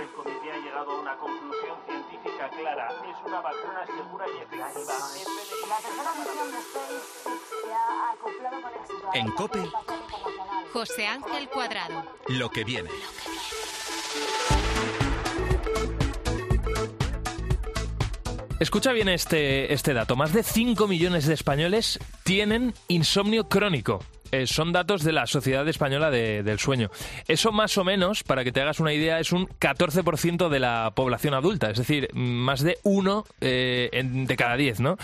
El comité ha llegado a una conclusión científica clara. Es una vacuna segura y efectiva. La tercera misión de SpaceX se ha acoplado con éxito En COPE. José Ángel Cuadrado. Lo que viene. Escucha bien este, este dato. Más de 5 millones de españoles tienen insomnio crónico. Eh, son datos de la Sociedad Española de- del Sueño. Eso más o menos, para que te hagas una idea, es un 14% de la población adulta, es decir, más de uno eh, en- de cada 10, ¿no?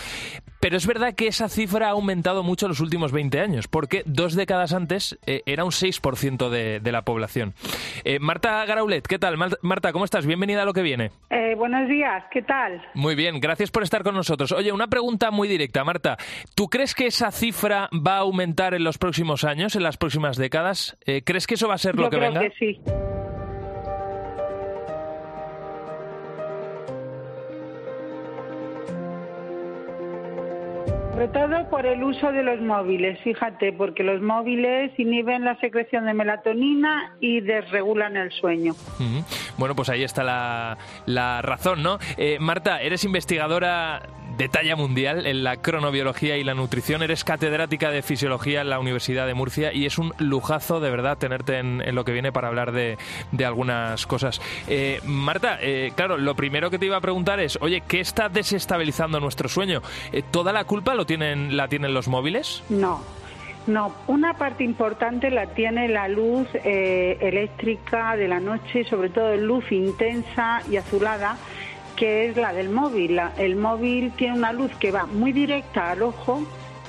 Pero es verdad que esa cifra ha aumentado mucho en los últimos 20 años, porque dos décadas antes eh, era un 6% de, de la población. Eh, Marta Garaulet, ¿qué tal? Mar- Marta, ¿cómo estás? Bienvenida a lo que viene. Eh, buenos días, ¿qué tal? Muy bien, gracias por estar con nosotros. Oye, una pregunta muy directa, Marta. ¿Tú crees que esa cifra va a aumentar en los próximos años, en las próximas décadas? Eh, ¿Crees que eso va a ser lo que creo venga? que sí. Sobre todo por el uso de los móviles, fíjate, porque los móviles inhiben la secreción de melatonina y desregulan el sueño. Bueno, pues ahí está la, la razón, ¿no? Eh, Marta, eres investigadora de talla mundial en la cronobiología y la nutrición, eres catedrática de fisiología en la Universidad de Murcia y es un lujazo de verdad tenerte en, lo que viene para hablar de, de algunas cosas. Eh, Marta, eh, claro, lo primero que te iba a preguntar es, oye, ¿qué está desestabilizando nuestro sueño? Eh, ¿Toda la culpa lo tienen, la tienen los móviles? No, no. Una parte importante la tiene la luz eh, eléctrica de la noche, sobre todo luz intensa y azulada, que es la del móvil. La- el móvil tiene una luz que va muy directa al ojo,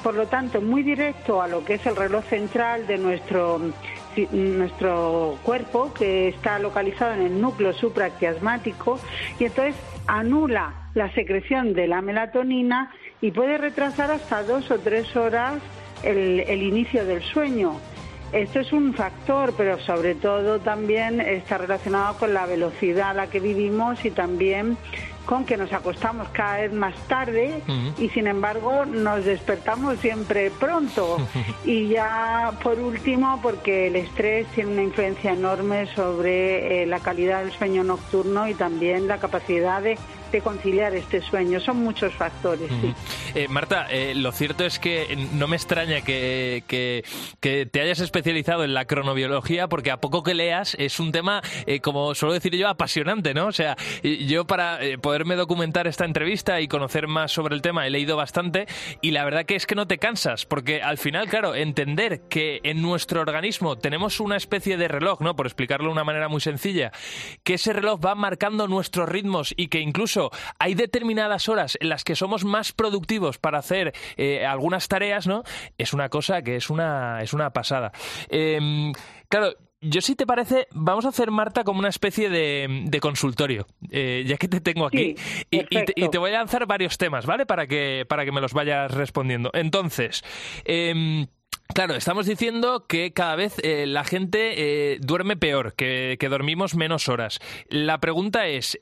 por lo tanto muy directo a lo que es el reloj central de nuestro nuestro cuerpo que está localizado en el núcleo supraquiasmático y entonces anula la secreción de la melatonina y puede retrasar hasta dos o tres horas el, el inicio del sueño. Esto es un factor, pero sobre todo también está relacionado con la velocidad a la que vivimos y también con que nos acostamos cada vez más tarde y sin embargo nos despertamos siempre pronto. Y ya por último, porque el estrés tiene una influencia enorme sobre eh, la calidad del sueño nocturno y también la capacidad de, de conciliar este sueño. Son muchos factores. sí. Eh, Marta, eh, lo cierto es que no me extraña que, que- te hayas especializado en la cronobiología, porque a poco que leas es un tema, eh, como suelo decir yo, apasionante, ¿no? O sea, yo para poderme documentar esta entrevista y conocer más sobre el tema he leído bastante y la verdad que es que no te cansas, porque al final, claro, entender que en nuestro organismo tenemos una especie de reloj, ¿no? Por explicarlo de una manera muy sencilla, que ese reloj va marcando nuestros ritmos y que incluso hay determinadas horas en las que somos más productivos para hacer eh, algunas tareas, ¿no? Es una cosa que es una, es una pasada. Em, claro. Yo si te parece, vamos a hacer, Marta, como una especie de, de consultorio, eh, ya que te tengo aquí. Sí, y, y te, perfecto. y te voy a lanzar varios temas, ¿vale? Para que, para que me los vayas respondiendo. Entonces, em, Claro, estamos diciendo que cada vez eh, la gente duerme peor, que, que dormimos menos horas. La pregunta es,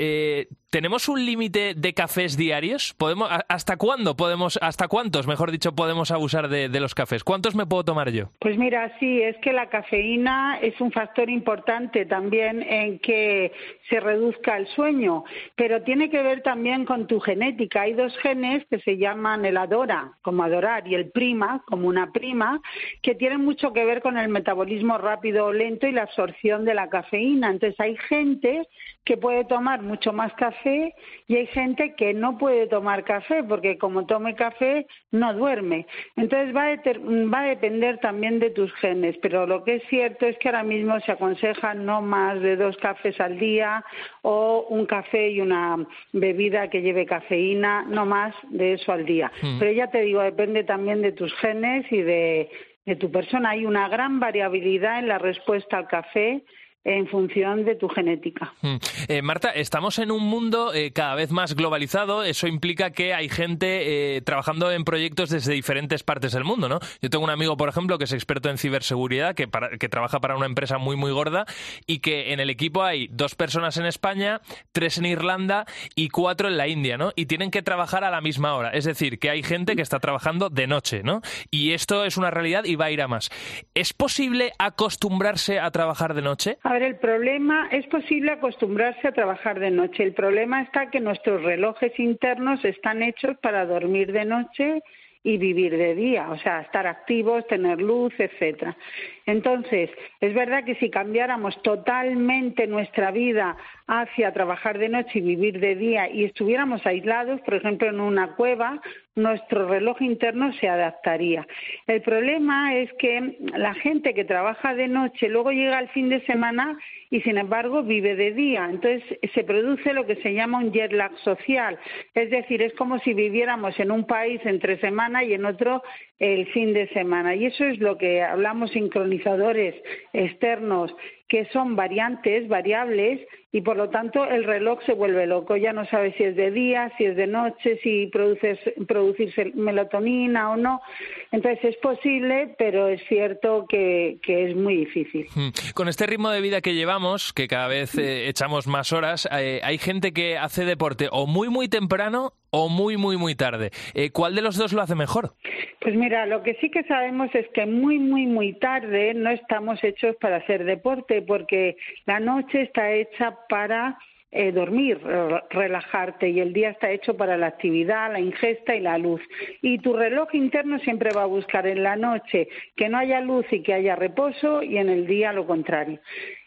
¿tenemos un límite de cafés diarios? ¿Podemos, ¿Hasta cuándo podemos, hasta cuántos, mejor dicho, podemos abusar de, de los cafés? ¿Cuántos me puedo tomar yo? Pues mira, sí, es que la cafeína es un factor importante también en que se reduzca el sueño, pero tiene que ver también con tu genética. Hay dos genes que se llaman el adora, como adorar, y el prima, como una prima, que tienen mucho que ver con el metabolismo rápido o lento y la absorción de la cafeína. Entonces hay gente que puede tomar mucho más café y hay gente que no puede tomar café porque como tome café no duerme. Entonces va a, va a depender también de tus genes, pero lo que es cierto es que ahora mismo se aconseja no más de dos cafés al día o un café y una bebida que lleve cafeína, no más de eso al día. Mm. Pero ya te digo, depende también de tus genes y de, de tu persona. Hay una gran variabilidad en la respuesta al café en función de tu genética. Mm. Eh, Marta, estamos en un mundo eh, cada vez más globalizado. Eso implica que hay gente eh, trabajando en proyectos desde diferentes partes del mundo, ¿no? Yo tengo un amigo, por ejemplo, que es experto en ciberseguridad, que, para- que trabaja para una empresa muy, muy gorda y que en el equipo hay dos personas en España, tres en Irlanda y cuatro en la India, ¿no? Y tienen que trabajar a la misma hora. Es decir, que hay gente que está trabajando de noche, ¿no? Y esto es una realidad y va a ir a más. ¿Es posible acostumbrarse a trabajar de noche? A el problema es posible acostumbrarse a trabajar de noche. El problema está que nuestros relojes internos están hechos para dormir de noche y vivir de día, o sea, estar activos, tener luz, etcétera. Entonces, es verdad que si cambiáramos totalmente nuestra vida hacia trabajar de noche y vivir de día y estuviéramos aislados, por ejemplo, en una cueva, nuestro reloj interno se adaptaría. El problema es que la gente que trabaja de noche luego llega al fin de semana y sin embargo vive de día. Entonces se produce lo que se llama un jet lag social. Es decir, es como si viviéramos en un país entre semana y en otro el fin de semana. Y eso es lo que hablamos sincronizadores externos que son variantes, variables, y por lo tanto el reloj se vuelve loco. Ya no sabe si es de día, si es de noche, si produces, producirse melatonina o no. Entonces es posible, pero es cierto que, que es muy difícil. Mm. Con este ritmo de vida que llevamos, que cada vez eh, echamos más horas, eh, hay gente que hace deporte o muy muy temprano o muy muy muy tarde. Eh, ¿Cuál de los dos lo hace mejor? Pues mira, lo que sí que sabemos es que muy, muy, muy tarde no estamos hechos para hacer deporte, porque la noche está hecha para eh, dormir, re- relajarte, y el día está hecho para la actividad, la ingesta y la luz. Y tu reloj interno siempre va a buscar en la noche que no haya luz y que haya reposo, y en el día lo contrario.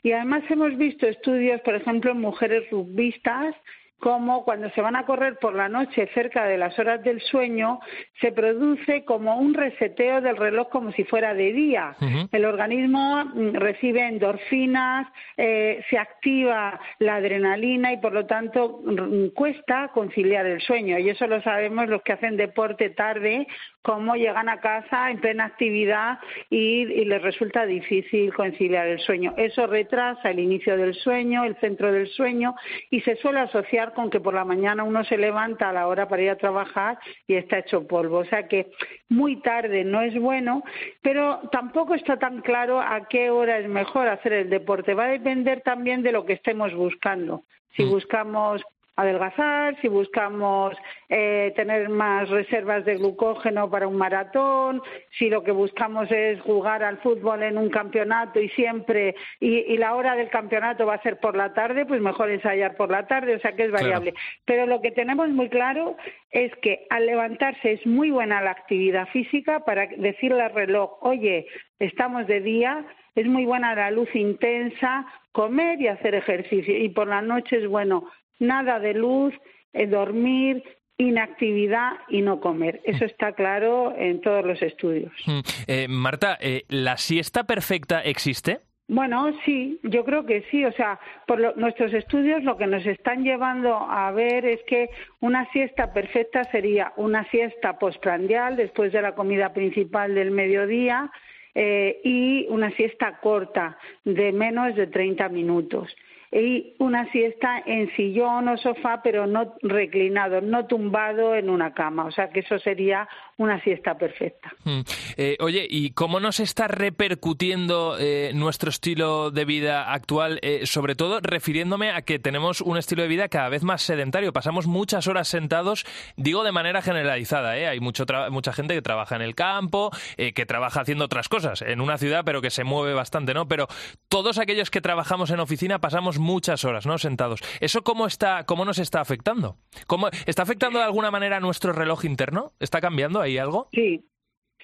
Y además hemos visto estudios, por ejemplo, en mujeres rugbistas, como cuando se van a correr por la noche cerca de las horas del sueño, se produce como un reseteo del reloj como si fuera de día. El organismo mm, recibe endorfinas, eh, se activa la adrenalina y por lo tanto mm, cuesta conciliar el sueño. Y eso lo sabemos los que hacen deporte tarde, cómo llegan a casa en plena actividad y, y les resulta difícil conciliar el sueño. Eso retrasa el inicio del sueño, el centro del sueño y se suele asociar con que por la mañana uno se levanta a la hora para ir a trabajar y está hecho polvo. O sea que muy tarde no es bueno, pero tampoco está tan claro a qué hora es mejor hacer el deporte. Va a depender también de lo que estemos buscando. Si Mm. buscamos adelgazar, si buscamos eh, tener más reservas de glucógeno para un maratón, si lo que buscamos es jugar al fútbol en un campeonato y siempre y, y la hora del campeonato va a ser por la tarde, pues mejor ensayar por la tarde, o sea que es Claro. variable. Pero lo que tenemos muy claro es que al levantarse es muy buena la actividad física para decirle al reloj, oye, estamos de día, es muy buena la luz intensa, comer y hacer ejercicio. Y por la noche es bueno nada de luz, eh, dormir, inactividad y no comer. Eso está claro en todos los estudios. Mm. Eh, Marta, eh, ¿la siesta perfecta existe? Bueno, sí, yo creo que sí. O sea, por lo- nuestros estudios lo que nos están llevando a ver es que una siesta perfecta sería una siesta postprandial después de la comida principal del mediodía eh, y una siesta corta de menos de 30 minutos. Y una siesta en sillón o sofá, pero no reclinado, no tumbado en una cama. O sea que eso sería una siesta perfecta. Mm. Eh, oye, ¿y cómo nos está repercutiendo eh, nuestro estilo de vida actual? Eh, sobre todo refiriéndome a que tenemos un estilo de vida cada vez más sedentario. Pasamos muchas horas sentados, digo de manera generalizada. Hay mucho mucha gente que trabaja en el campo, que trabaja haciendo otras cosas en una ciudad, pero que se mueve bastante, ¿no? Pero todos aquellos que trabajamos en oficina pasamos muchas horas, ¿no? Sentados. ¿Eso cómo, está, cómo nos está afectando? ¿Cómo, ¿Está afectando de alguna manera nuestro reloj interno? ¿Está cambiando ahí? algo? Sí,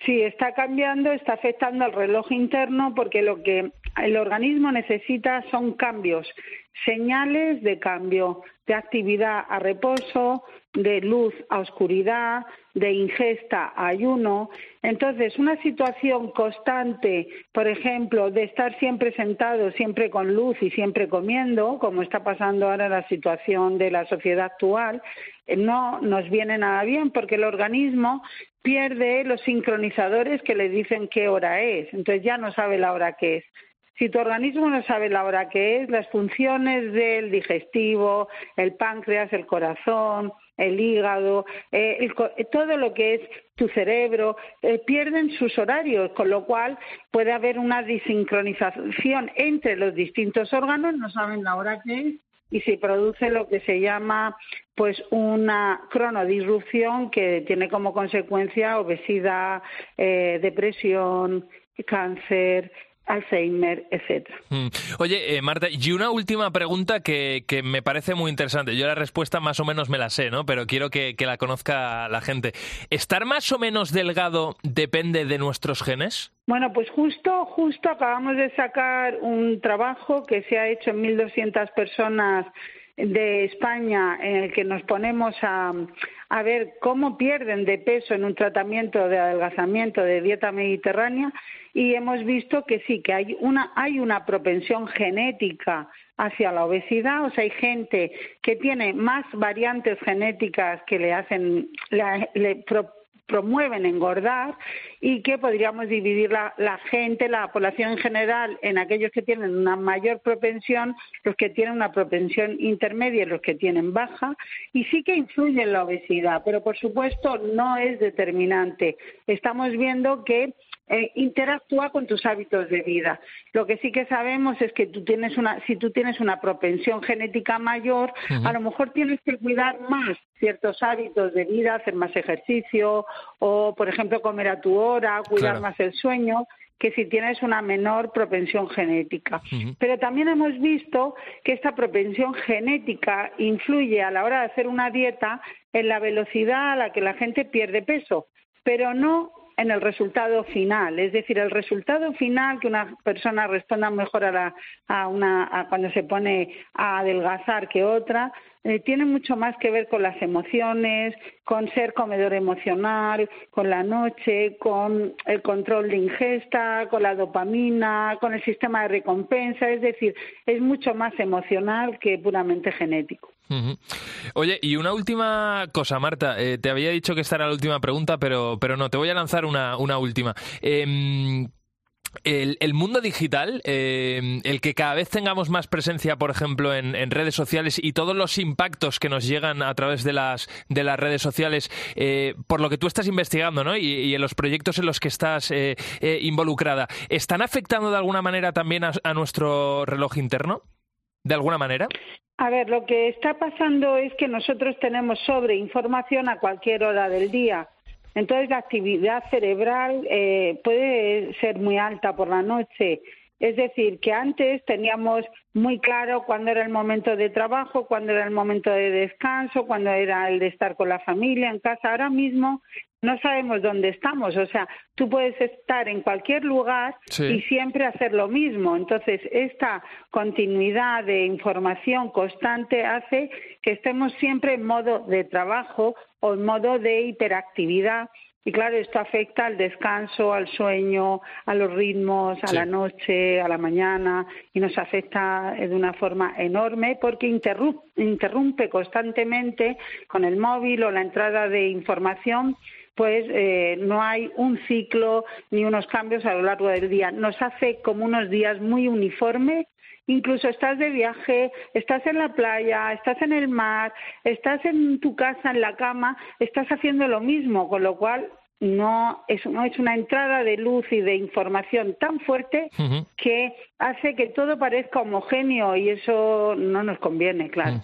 sí, está cambiando, está afectando al reloj interno porque lo que el organismo necesita son cambios, señales de cambio, de actividad a reposo, de luz a oscuridad, de ingesta ayuno. Entonces, una situación constante, por ejemplo, de estar siempre sentado, siempre con luz y siempre comiendo, como está pasando ahora la situación de la sociedad actual, eh, no nos viene nada bien porque el organismo pierde los sincronizadores que le dicen qué hora es. Entonces ya no sabe la hora que es. Si tu organismo no sabe la hora que es, las funciones del digestivo, el páncreas, el corazón, el hígado, eh, todo lo que es tu cerebro, eh, pierden sus horarios, con lo cual puede haber una desincronización entre los distintos órganos, no saben la hora que es, y se produce lo que se llama pues una cronodisrupción que tiene como consecuencia obesidad, eh, depresión, cáncer, Alzheimer, etcétera. Mm. Oye, eh, Marta, y una última pregunta que, que, me parece muy interesante. Yo la respuesta más o menos me la sé, ¿no? Pero quiero que, que, la conozca la gente. ¿Estar más o menos delgado depende de nuestros genes? Bueno, pues justo, justo acabamos de sacar un trabajo que se ha hecho en 1.200 personas de España en el que nos ponemos a, a ver cómo pierden de peso en un tratamiento de adelgazamiento de dieta mediterránea y hemos visto que sí, que hay una, hay una propensión genética hacia la obesidad, o sea, hay gente que tiene más variantes genéticas que le hacen, le, le promueven engordar y que podríamos dividir la, la, gente, la población en general, en aquellos que tienen una mayor propensión, los que tienen una propensión intermedia y los que tienen baja, y sí que influye en la obesidad, pero por supuesto no es determinante. Estamos viendo que eh, interactúa con tus hábitos de vida. Lo que sí que sabemos es que tú tienes una, si tú tienes una propensión genética mayor, a lo mejor tienes que cuidar más ciertos hábitos de vida, hacer más ejercicio o, por ejemplo, comer a tu hora, cuidar más el sueño que si tienes una menor propensión genética. Pero también hemos visto que esta propensión genética influye a la hora de hacer una dieta en la velocidad a la que la gente pierde peso, pero no en el resultado final. Es decir, el resultado final, que una persona responda mejor a, la, a, una, cuando se pone a adelgazar que otra, eh, tiene mucho más que ver con las emociones, con ser comedor emocional, con la noche, con el control de ingesta, con la dopamina, con el sistema de recompensa. Es decir, es mucho más emocional que puramente genético. Oye, y una última cosa, Marta. Eh, te había dicho que esta era la última pregunta, pero, pero no, te voy a lanzar una, una última. Eh, el, mundo digital, eh, el que cada vez tengamos más presencia, por ejemplo, en, redes sociales y todos los impactos que nos llegan a través de las, de las redes sociales, eh, por lo que tú estás investigando ¿no? y, en los proyectos en los que estás eh, involucrada, ¿están afectando de alguna manera también a nuestro reloj interno? ¿De alguna manera? A ver, lo que está pasando es que nosotros tenemos sobreinformación a cualquier hora del día. Entonces la actividad cerebral eh, puede ser muy alta por la noche. Es decir, que antes teníamos muy claro cuándo era el momento de trabajo, cuándo era el momento de descanso, cuándo era el de estar con la familia en casa. Ahora mismo no sabemos dónde estamos. O sea, tú puedes estar en cualquier lugar y siempre hacer lo mismo. Entonces, esta continuidad de información constante hace que estemos siempre en modo de trabajo o en modo de hiperactividad. Y claro, esto afecta al descanso, al sueño, a los ritmos, a la noche, a la mañana y nos afecta de una forma enorme porque interrumpe constantemente con el móvil o la entrada de información pues eh, no hay un ciclo ni unos cambios a lo largo del día. Nos hace como unos días muy uniformes incluso estás de viaje, estás en la playa, estás en el mar, estás en tu casa, en la cama, estás haciendo lo mismo, con lo cual no es, no es una entrada de luz y de información tan fuerte que hace que todo parezca homogéneo y eso no nos conviene, claro.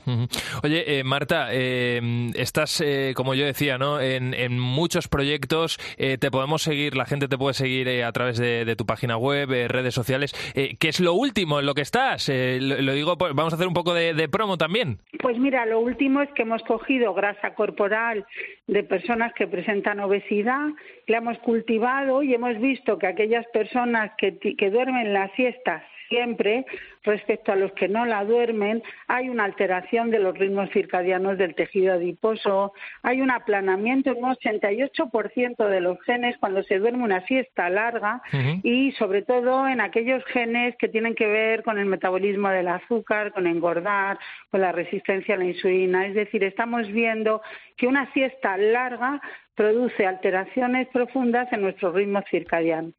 Oye, eh, Marta, eh, estás, eh, como yo decía, ¿no? En, muchos proyectos, te podemos seguir, la gente te puede seguir a través de, tu página web, redes sociales. ¿Qué es lo último en lo que estás? Lo, digo, pues, vamos a hacer un poco de, de promo también. Pues mira, lo último es que hemos cogido grasa corporal de personas que presentan obesidad, la hemos cultivado y hemos visto que aquellas personas que, que duermen la siesta siempre respecto a los que no la duermen, hay una alteración de los ritmos circadianos del tejido adiposo, hay un aplanamiento en un 88% de los genes cuando se duerme una siesta larga y sobre todo en aquellos genes que tienen que ver con el metabolismo del azúcar, con engordar, con la resistencia a la insulina. Es decir, estamos viendo que una siesta larga produce alteraciones profundas en nuestro ritmo circadiano.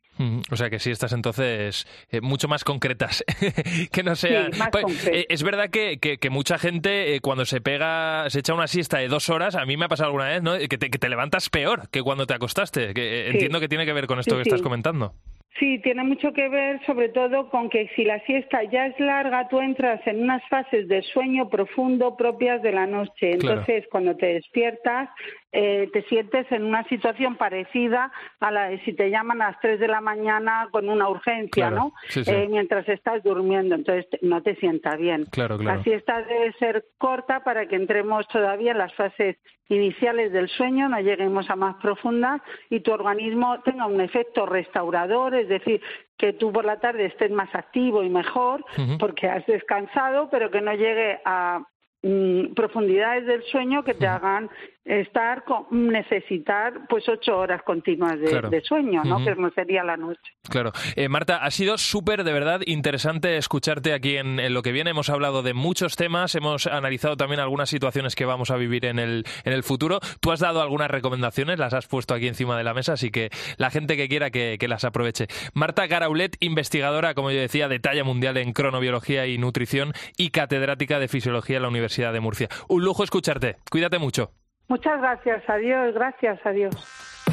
O sea que sí estás entonces eh, mucho más concretas que no sea. Pues, eh, es verdad que, que, mucha gente eh, cuando se pega, se echa una siesta de dos horas, a mí me ha pasado alguna vez, ¿no? Que te, que te levantas peor que cuando te acostaste. Que, Entiendo que tiene que ver con esto que estás comentando. Sí, tiene mucho que ver sobre todo con que si la siesta ya es larga, tú entras en unas fases de sueño profundo propias de la noche. Entonces, cuando te despiertas, eh, te sientes en una situación parecida a la de si te llaman a las 3 de la mañana con una urgencia, ¿no? Eh, mientras estás durmiendo, entonces no te sienta bien. Claro, La siesta debe ser corta para que entremos todavía en las fases iniciales del sueño, no lleguemos a más profundas y tu organismo tenga un efecto restaurador, es decir, que tú por la tarde estés más activo y mejor porque has descansado, pero que no llegue a Mm, profundidades del sueño que te hagan estar con, necesitar pues ocho horas continuas de, sueño, ¿no? Que no sería la noche. Claro. Eh, Marta, ha sido súper, de verdad, interesante escucharte aquí en, lo que viene. Hemos hablado de muchos temas, hemos analizado también algunas situaciones que vamos a vivir en el, en el futuro. Tú has dado algunas recomendaciones, las has puesto aquí encima de la mesa, así que la gente que quiera que, que las aproveche. Marta Garaulet, investigadora, como yo decía, de talla mundial en cronobiología y nutrición y catedrática de fisiología en la Universidad de Murcia. Un lujo escucharte. Cuídate mucho. Muchas gracias. Adiós. Gracias. Adiós.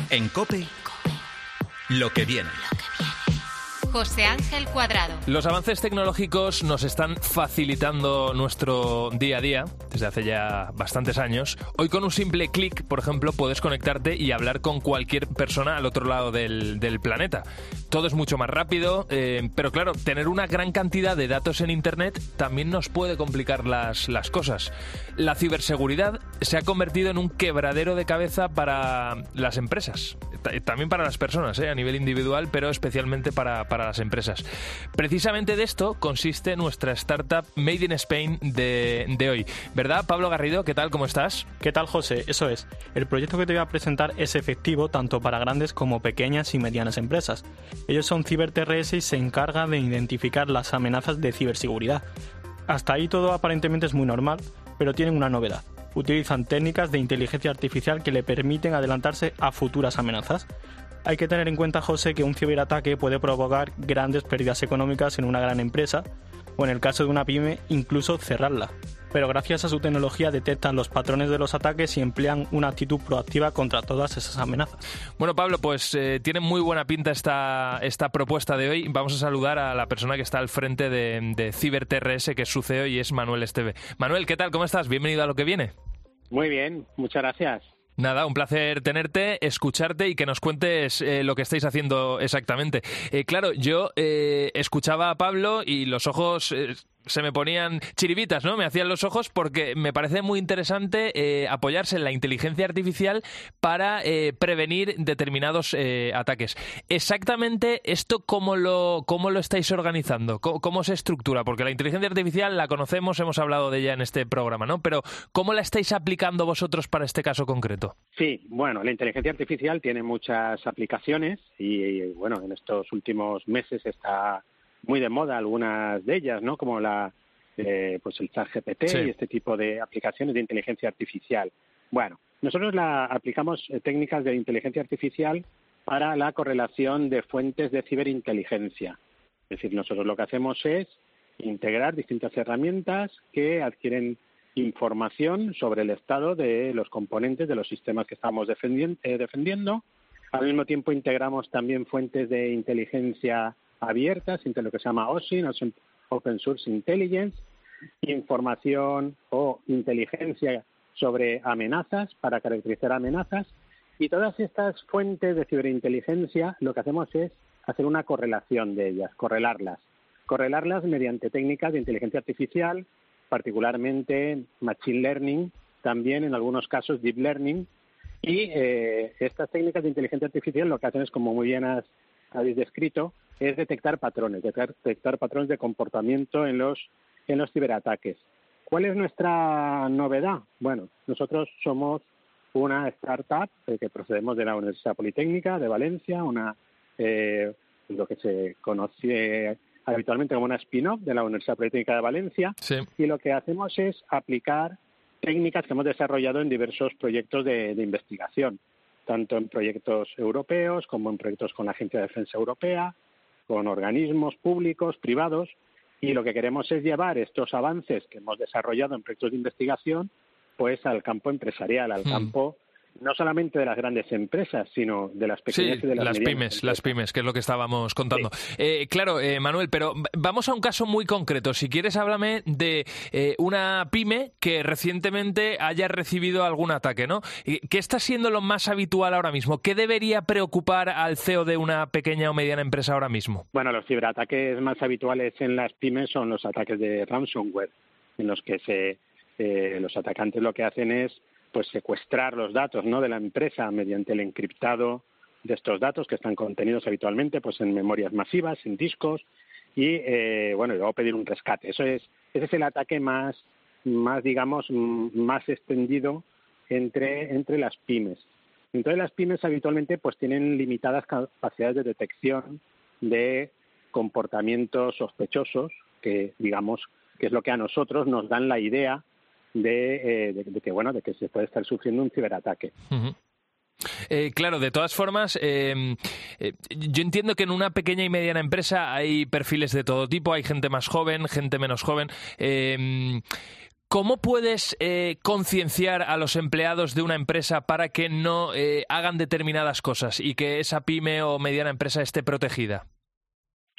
En COPE, lo que viene. José Ángel Cuadrado. Los avances tecnológicos nos están facilitando nuestro día a día desde hace ya bastantes años. Hoy con un simple clic, por ejemplo, puedes conectarte y hablar con cualquier persona al otro lado del, planeta. Todo es mucho más rápido, eh, pero claro, tener una gran cantidad de datos en Internet también nos puede complicar las, las cosas. La ciberseguridad se ha convertido en un quebradero de cabeza para las empresas, también para las personas, eh, a nivel individual, pero especialmente para las empresas. Precisamente de esto consiste nuestra startup Made in Spain de, de hoy. ¿Verdad, Pablo Garrido? ¿Qué tal? ¿Cómo estás? ¿Qué tal, José? Eso es. El proyecto que te voy a presentar es efectivo tanto para grandes como pequeñas y medianas empresas. Ellos son CiberTRS y se encargan de identificar las amenazas de ciberseguridad. Hasta ahí todo aparentemente es muy normal, pero tienen una novedad utilizan técnicas de inteligencia artificial que le permiten adelantarse a futuras amenazas. Hay que tener en cuenta, José, que un ciberataque puede provocar grandes pérdidas económicas en una gran empresa o, en el caso de una pyme, incluso cerrarla. Pero gracias a su tecnología detectan los patrones de los ataques y emplean una actitud proactiva contra todas esas amenazas. Bueno, Pablo, pues eh, tiene muy buena pinta esta, esta propuesta de hoy. Vamos a saludar a la persona que está al frente de, de CiberTRS, que es su CEO y es Manuel Esteve. Manuel, ¿qué tal? ¿Cómo estás? Bienvenido a lo que viene. Muy bien, muchas gracias. Nada, un placer tenerte, escucharte y que nos cuentes eh, lo que estáis haciendo exactamente. Eh, claro, yo eh, escuchaba a Pablo y los ojos se me ponían chiribitas, ¿no? Me hacían los ojos porque me parece muy interesante eh, apoyarse en la inteligencia artificial para eh, prevenir determinados eh, ataques. Exactamente esto cómo lo cómo lo estáis organizando, ¿Cómo, se estructura, porque la inteligencia artificial la conocemos, hemos hablado de ella en este programa, ¿no? Pero ¿cómo la estáis aplicando vosotros para este caso concreto? Sí, bueno, la inteligencia artificial tiene muchas aplicaciones y bueno, en estos últimos meses está muy de moda algunas de ellas, ¿no? Como la, eh, pues el chat GPT y este tipo de aplicaciones de inteligencia artificial. Bueno, nosotros la aplicamos eh, técnicas de inteligencia artificial para la correlación de fuentes de ciberinteligencia. Es decir, nosotros lo que hacemos es integrar distintas herramientas que adquieren información sobre el estado de los componentes de los sistemas que estamos eh, defendiendo. Al mismo tiempo integramos también fuentes de inteligencia abiertas, entre lo que se llama OSIN, Open Source Intelligence, información o inteligencia sobre amenazas para caracterizar amenazas. Y todas estas fuentes de ciberinteligencia lo que hacemos es hacer una correlación de ellas, correlarlas. Correlarlas mediante técnicas de inteligencia artificial, particularmente Machine Learning, también en algunos casos Deep Learning. Y eh, estas técnicas de inteligencia artificial lo que hacen es, como muy bien habéis descrito, es detectar patrones, detectar patrones de comportamiento en los, en los ciberataques. ¿Cuál es nuestra novedad? Bueno, nosotros somos una startup eh, que procedemos de la Universidad Politécnica de Valencia, una eh, lo que se conoce habitualmente como una spin-off de la Universidad Politécnica de Valencia. Y lo que hacemos es aplicar técnicas que hemos desarrollado en diversos proyectos de, investigación, tanto en proyectos europeos como en proyectos con la Agencia de Defensa Europea, con organismos públicos, privados, y lo que queremos es llevar estos avances que hemos desarrollado en proyectos de investigación pues al campo empresarial, al hmm. campo no solamente de las grandes empresas, sino de las pequeñas y de las, las pymes, las pymes, que es lo que estábamos contando. Eh, claro, eh, Manuel, pero vamos a un caso muy concreto. Si quieres, háblame de eh, una pyme que recientemente haya recibido algún ataque, ¿no? ¿Qué está siendo lo más habitual ahora mismo? ¿Qué debería preocupar al CEO de una pequeña o mediana empresa ahora mismo? Bueno, los ciberataques más habituales en las pymes son los ataques de ransomware, en los que se, los atacantes lo que hacen es pues secuestrar los datos ¿no? de la empresa mediante el encriptado de estos datos que están contenidos habitualmente pues en memorias masivas, en discos y eh, bueno y luego pedir un rescate. Eso es ese es el ataque más más digamos más extendido entre entre las pymes. Entonces las pymes habitualmente pues tienen limitadas capacidades de detección de comportamientos sospechosos que digamos que es lo que a nosotros nos dan la idea eh, de, que bueno de que se puede estar sufriendo un ciberataque. Eh, claro, de todas formas, eh, yo entiendo que en una pequeña y mediana empresa hay perfiles de todo tipo, hay gente más joven, gente menos joven. ¿Cómo puedes concienciar a los empleados de una empresa para que no hagan determinadas cosas y que esa pyme o mediana empresa esté protegida?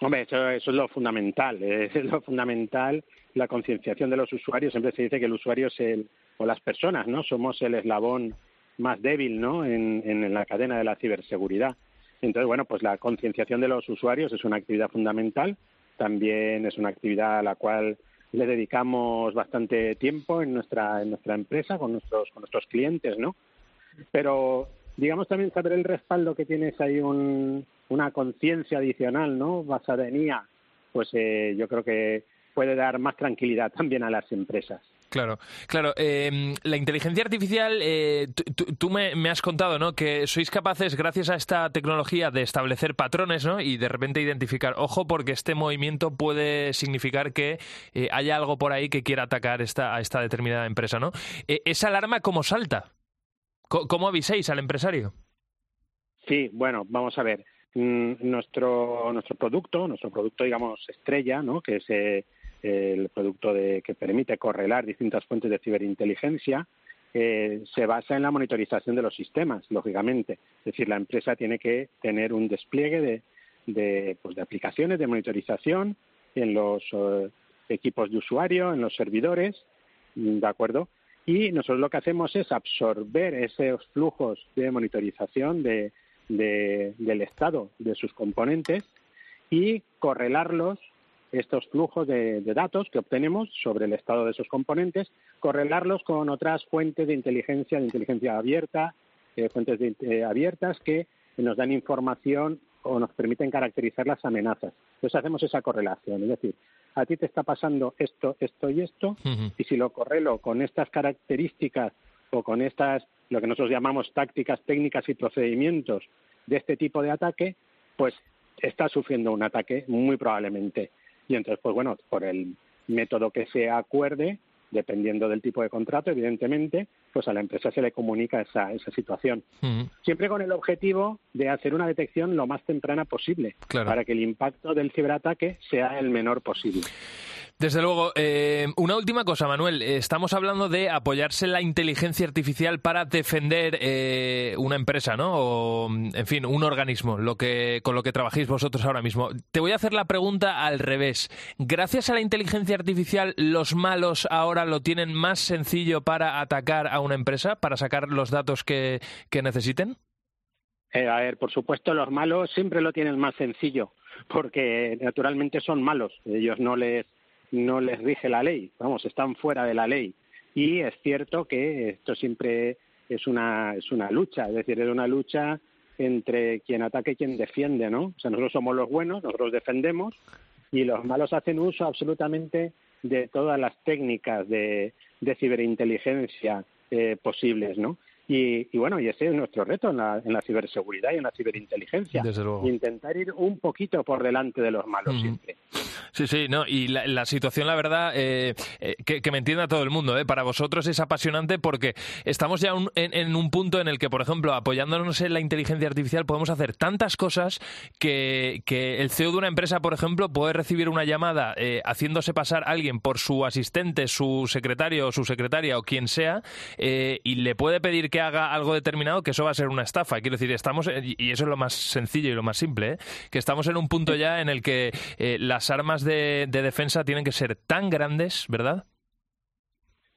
Hombre, eso, eso es lo fundamental, es lo fundamental la concienciación de los usuarios. Siempre se dice que el usuario es el, o las personas, ¿no? Somos el eslabón más débil, ¿no? En, en la cadena de la ciberseguridad. Entonces, bueno, pues la concienciación de los usuarios es una actividad fundamental. También es una actividad a la cual le dedicamos bastante tiempo en nuestra, en nuestra empresa, con nuestros, con nuestros clientes, ¿no? Pero, digamos, también saber el respaldo que tienes ahí un, una conciencia adicional, ¿no? Basada en IA, pues eh, yo creo que puede dar más tranquilidad también a las empresas. Claro, claro. Em, la inteligencia artificial, eh, tú me, has contado, ¿no? Que sois capaces, gracias a esta tecnología, de establecer patrones, ¿no? Y de repente identificar, ojo, porque este movimiento puede significar que eh, haya algo por ahí que quiera atacar esta, a esta determinada empresa, ¿no? Eh, ¿Esa alarma cómo salta? ¿Cómo, aviséis al empresario? Sí, bueno, vamos a ver. Mm, nuestro, nuestro producto, nuestro producto, digamos, estrella, ¿no? Que es el producto de, que permite correlar distintas fuentes de ciberinteligencia, eh, se basa en la monitorización de los sistemas, lógicamente. Es decir, la empresa tiene que tener un despliegue de, de, pues de aplicaciones de monitorización en los eh, equipos de usuario, en los servidores, ¿de acuerdo? Y nosotros lo que hacemos es absorber esos flujos de monitorización de, de, del estado de sus componentes y correlarlos estos flujos de, datos que obtenemos sobre el estado de esos componentes, correlarlos con otras fuentes de inteligencia, de inteligencia abierta, eh, fuentes eh, abiertas que nos dan información o nos permiten caracterizar las amenazas. Entonces hacemos esa correlación, es decir, a ti te está pasando esto, esto y esto, y si lo correlo con estas características o con estas, lo que nosotros llamamos tácticas, técnicas y procedimientos de este tipo de ataque, pues está sufriendo un ataque muy probablemente. Y entonces, pues bueno, por el método que se acuerde, dependiendo del tipo de contrato, evidentemente, pues a la empresa se le comunica esa, esa situación. Siempre con el objetivo de hacer una detección lo más temprana posible, para que el impacto del ciberataque sea el menor posible. Desde luego. Eh, una última cosa, Manuel. Estamos hablando de apoyarse en la inteligencia artificial para defender eh, una empresa, ¿no? O, en fin, un organismo, lo que, con lo que trabajéis vosotros ahora mismo. Te voy a hacer la pregunta al revés. Gracias a la inteligencia artificial, ¿los malos ahora lo tienen más sencillo para atacar a una empresa, para sacar los datos que, que necesiten? Eh, a ver, por supuesto, los malos siempre lo tienen más sencillo, porque naturalmente son malos. Ellos no les, no les rige la ley, vamos, están fuera de la ley. Y es cierto que esto siempre es una, es una lucha, es decir, es una lucha entre quien ataca y quien defiende, ¿no? O sea, nosotros somos los buenos, nosotros defendemos, y los malos hacen uso absolutamente de todas las técnicas de, de ciberinteligencia eh, posibles, ¿no? Y, y, bueno, y ese es nuestro reto en la, en la ciberseguridad y en la ciberinteligencia. Desde luego. Intentar ir un poquito por delante de los malos Mm. siempre. Sí, sí, no, y la, la situación, la verdad, eh, eh, que, que me entienda todo el mundo, ¿eh? para vosotros es apasionante porque estamos ya un- en, en un punto en el que, por ejemplo, apoyándonos en la inteligencia artificial, podemos hacer tantas cosas que, que el CEO de una empresa, por ejemplo, puede recibir una llamada eh, haciéndose pasar a alguien por su asistente, su secretario o su secretaria o quien sea, eh, y le puede pedir que haga algo determinado, que eso va a ser una estafa. Quiero decir, estamos, y eso es lo más sencillo y lo más simple, ¿eh? que estamos en un punto ya en el que eh, las armas de, de defensa tienen que ser tan grandes, ¿verdad?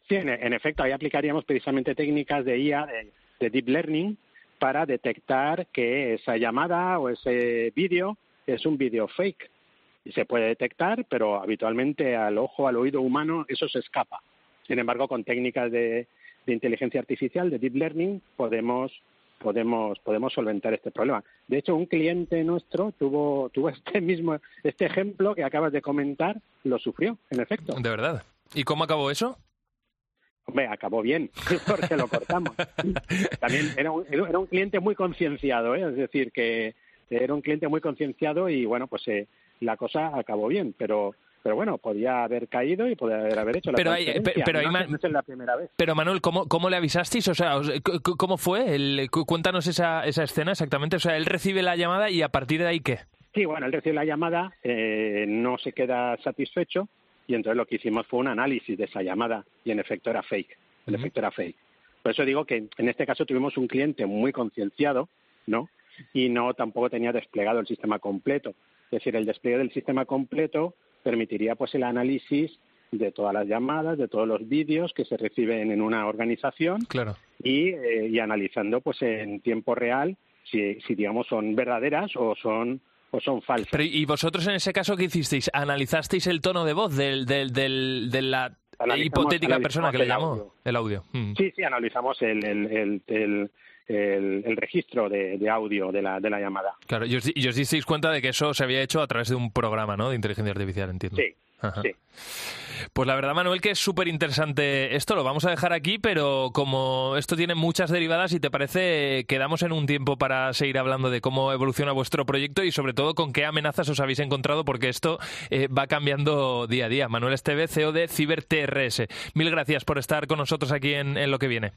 Sí, en, en efecto, ahí aplicaríamos precisamente técnicas de IA, de, de deep learning, para detectar que esa llamada o ese vídeo es un vídeo fake. Y se puede detectar, pero habitualmente al ojo, al oído humano, eso se escapa. Sin embargo, con técnicas de, de inteligencia artificial, de deep learning, podemos podemos podemos solventar este problema. De hecho, un cliente nuestro tuvo tuvo este mismo este ejemplo que acabas de comentar, lo sufrió, en efecto. De verdad. ¿Y cómo acabó eso? Hombre, acabó bien, porque lo cortamos. También era un, era un cliente muy concienciado, ¿eh? es decir, que era un cliente muy concienciado y bueno, pues eh, la cosa acabó bien, pero pero bueno, podía haber caído y podía haber, hecho la Pero hay- pero hay no, ma- no es la primera vez. Pero Manuel, ¿cómo, cómo le avisasteis? O sea, ¿cómo fue? El, cu- cuéntanos esa, esa escena exactamente. O sea, él recibe la llamada y a partir de ahí, ¿qué? Sí, bueno, él recibe la llamada, eh, no se queda satisfecho y entonces lo que hicimos fue un análisis de esa llamada y en efecto era fake. En efecto era fake. Por eso digo que en este caso tuvimos un cliente muy concienciado, ¿no? Y no tampoco tenía desplegado el sistema completo. Es decir, el despliegue del sistema completo permitiría pues el análisis de todas las llamadas, de todos los vídeos que se reciben en una organización Claro. y, eh, y analizando pues en tiempo real si, si digamos son verdaderas o son o son falsas. Pero, ¿y vosotros en ese caso qué hicisteis? ¿Analizasteis el tono de voz del, del, del- de la Analizamos- hipotética persona que le llamó? el audio. Mm. Sí, sí, analizamos el, el, el, el, registro de, de audio de la, de la llamada. Claro, y os, di- y os disteis cuenta de que eso se había hecho a través de un programa, ¿no? De inteligencia artificial, entiendo. Sí, Ajá. sí. Pues la verdad, Manuel, que es súper interesante esto. Lo vamos a dejar aquí, pero como esto tiene muchas derivadas, y te parece, quedamos en un tiempo para seguir hablando de cómo evoluciona vuestro proyecto y sobre todo con qué amenazas os habéis encontrado, porque esto eh, va cambiando día a día. Manuel Esteve, CEO de CiberTRS. Mil gracias por estar con nosotros aquí en, en lo que viene.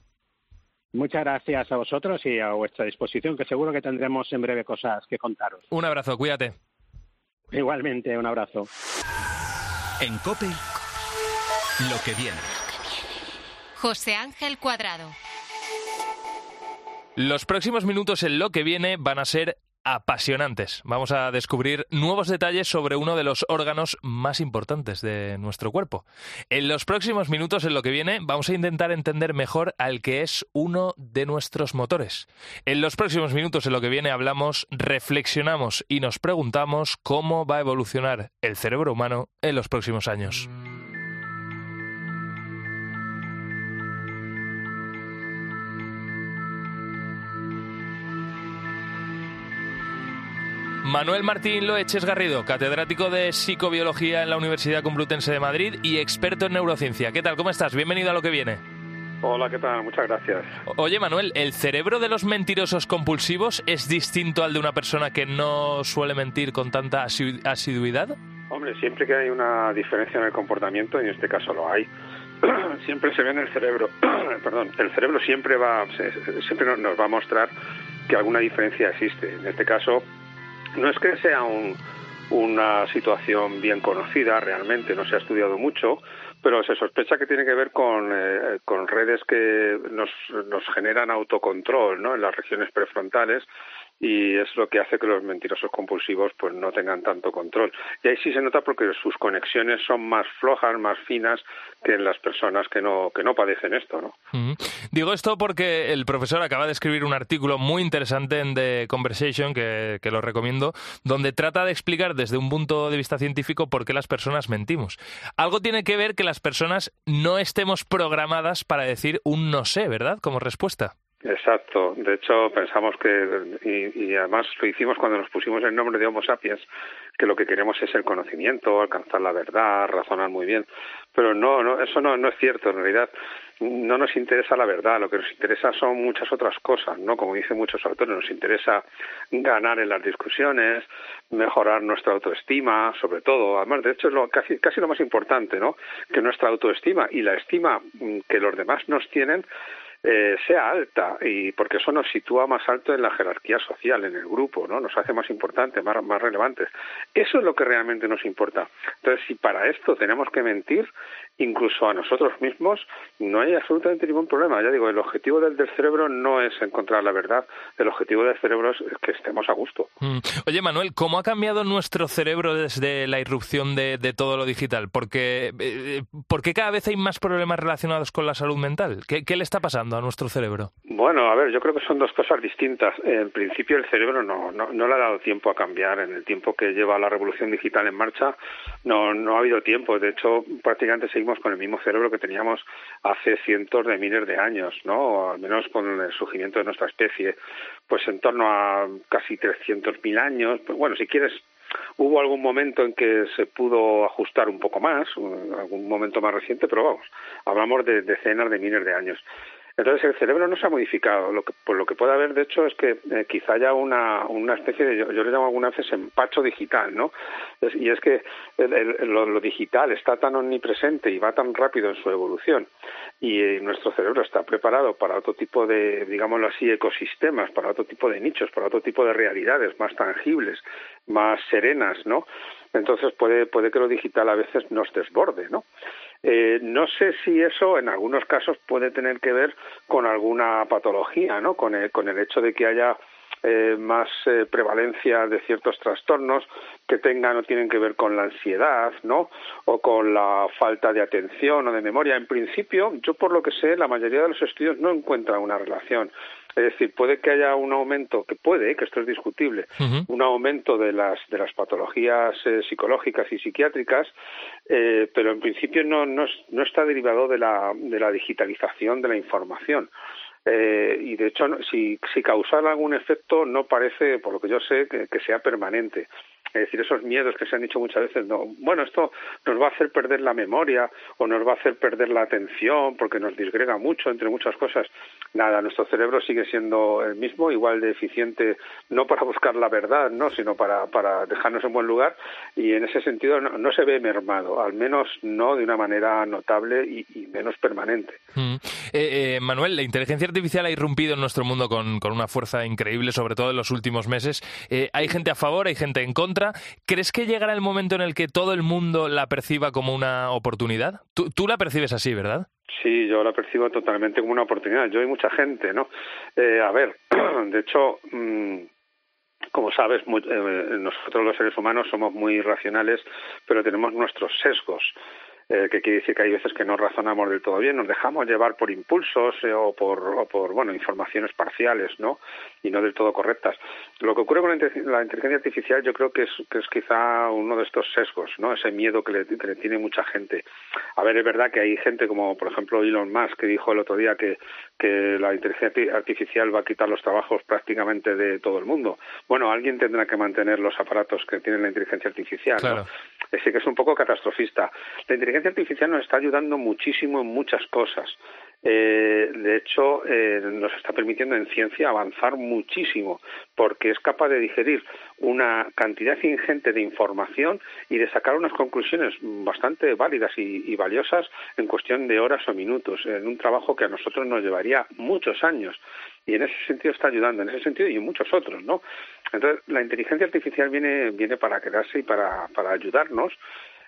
Muchas gracias a vosotros y a vuestra disposición, que seguro que tendremos en breve cosas que contaros. Un abrazo, cuídate. Igualmente, un abrazo. En Cope, lo que viene. José Ángel Cuadrado. Los próximos minutos en lo que viene van a ser apasionantes. Vamos a descubrir nuevos detalles sobre uno de los órganos más importantes de nuestro cuerpo. En los próximos minutos en lo que viene vamos a intentar entender mejor al que es uno de nuestros motores. En los próximos minutos en lo que viene hablamos, reflexionamos y nos preguntamos cómo va a evolucionar el cerebro humano en los próximos años. Manuel Martín Loeches Garrido, catedrático de psicobiología en la Universidad Complutense de Madrid y experto en neurociencia. ¿Qué tal? ¿Cómo estás? Bienvenido a lo que viene. Hola, ¿qué tal? Muchas gracias. Oye, Manuel, ¿el cerebro de los mentirosos compulsivos es distinto al de una persona que no suele mentir con tanta asi- asiduidad? Hombre, siempre que hay una diferencia en el comportamiento, y en este caso lo hay, siempre se ve en el cerebro. Perdón, el cerebro siempre va, siempre nos va a mostrar que alguna diferencia existe. En este caso, no es que sea un, una situación bien conocida, realmente no se ha estudiado mucho, pero se sospecha que tiene que ver con, eh, con redes que nos, nos generan autocontrol ¿no? en las regiones prefrontales y es lo que hace que los mentirosos compulsivos pues no tengan tanto control. Y ahí sí se nota porque sus conexiones son más flojas, más finas que en las personas que no, que no padecen esto, ¿no? Digo esto porque el profesor acaba de escribir un artículo muy interesante en The Conversation, que, que lo recomiendo, donde trata de explicar desde un punto de vista científico por qué las personas mentimos. Algo tiene que ver que las personas no estemos programadas para decir un no sé, ¿verdad? Como respuesta. Exacto. De hecho, pensamos que, y, además lo hicimos cuando nos pusimos el nombre de Homo sapiens, que lo que queremos es el conocimiento, alcanzar la verdad, razonar muy bien. Pero no, no eso no, no es cierto. En realidad, no nos interesa la verdad. Lo que nos interesa son muchas otras cosas, ¿no? Como dicen muchos autores, nos interesa ganar en las discusiones, mejorar nuestra autoestima, sobre todo. Además, de hecho, es lo, casi, casi lo más importante, ¿no? Que nuestra autoestima y la estima que los demás nos tienen eh, sea alta y porque eso nos sitúa más alto en la jerarquía social, en el grupo, ¿no? Nos hace más importantes, más, más relevantes. Eso es lo que realmente nos importa. Entonces, si para esto tenemos que mentir, incluso a nosotros mismos, no hay absolutamente ningún problema. Ya digo, el objetivo del, cerebro no es encontrar la verdad, el objetivo del cerebro es que estemos a gusto. Mm. Oye, Manuel, ¿cómo ha cambiado nuestro cerebro desde la irrupción de, todo lo digital? Porque, eh, ¿Por qué cada vez hay más problemas relacionados con la salud mental? qué le está pasando? A nuestro cerebro? Bueno, a ver, yo creo que son dos cosas distintas. En principio el cerebro no, no, no le ha dado tiempo a cambiar. En el tiempo que lleva la revolución digital en marcha no, no ha habido tiempo. De hecho, prácticamente seguimos con el mismo cerebro que teníamos hace cientos de miles de años, ¿no? O al menos con el surgimiento de nuestra especie, pues en torno a casi 300.000 años. Pues bueno, si quieres Hubo algún momento en que se pudo ajustar un poco más, algún momento más reciente, pero vamos, hablamos de decenas de miles de años. Entonces el cerebro no se ha modificado. Lo que, por lo que puede haber, de hecho, es que eh, quizá haya una, una especie de, yo, le llamo algunas veces empacho digital, ¿no? y es que lo, digital está tan omnipresente y va tan rápido en su evolución y eh, nuestro cerebro está preparado para otro tipo de, digámoslo así, ecosistemas, para otro tipo de nichos, para otro tipo de realidades más tangibles, más serenas, ¿no? Entonces puede, puede que lo digital a veces nos desborde, ¿no? Eh, no sé si eso en algunos casos puede tener que ver con alguna patología, ¿no? Con el, con el hecho de que haya eh, más eh, prevalencia de ciertos trastornos que tengan o tienen que ver con la ansiedad, ¿no? O con la falta de atención o de memoria. En principio, yo por lo que sé, la mayoría de los estudios no encuentran una relación. Es decir, puede que haya un aumento, que puede, que esto es discutible, un aumento de las, de las patologías eh, psicológicas y psiquiátricas, eh, pero en principio no, no, no está derivado de la, de la digitalización de la información. Eh, y de hecho, si, si causara algún efecto, no parece, por lo que yo sé, que sea permanente. Es decir, esos miedos que se han dicho muchas veces, no, bueno, esto nos va a hacer perder la memoria o nos va a hacer perder la atención porque nos disgrega mucho, entre muchas cosas. Nada, nuestro cerebro sigue siendo el mismo, igual de eficiente, no para buscar la verdad, no, sino para, para dejarnos en buen lugar y en ese sentido no, se ve mermado, al menos no de una manera notable y, menos permanente. Mm. Eh, eh, Manuel, la inteligencia artificial ha irrumpido en nuestro mundo con, con, una fuerza increíble, sobre todo en los últimos meses. Eh, hay gente a favor, hay gente en contra ¿crees que llegará el momento en el que todo el mundo la perciba como una oportunidad? Tú, la percibes así, ¿verdad? Sí, yo la percibo totalmente como una oportunidad. Yo y mucha gente, ¿no? Eh, a ver, de hecho, mm, como sabes, eh, nosotros los seres humanos somos muy racionales, pero tenemos nuestros sesgos. Eh, que quiere decir que hay veces que no razonamos del todo bien, nos dejamos llevar por impulsos eh, o, por, o por bueno informaciones parciales, ¿no? Y no del todo correctas. Lo que ocurre con la inteligencia artificial yo creo que es, que es quizá uno de estos sesgos, ¿no? Ese miedo que le, tiene mucha gente. A ver, es verdad que hay gente como, por ejemplo, Elon Musk, que dijo el otro día que, que la inteligencia artificial va a quitar los trabajos prácticamente de todo el mundo. Bueno, alguien tendrá que mantener los aparatos que tiene la inteligencia artificial, ¿no? Así que es un poco catastrofista. La inteligencia artificial nos está ayudando muchísimo en muchas cosas. Eh, de hecho, eh, nos está permitiendo en ciencia avanzar muchísimo, porque es capaz de digerir una cantidad ingente de información y de sacar unas conclusiones bastante válidas y, valiosas en cuestión de horas o minutos, en un trabajo que a nosotros nos llevaría muchos años. Y en ese sentido está ayudando, en ese sentido y en muchos otros, ¿no? Entonces, la inteligencia artificial viene, viene para quedarse y para, para ayudarnos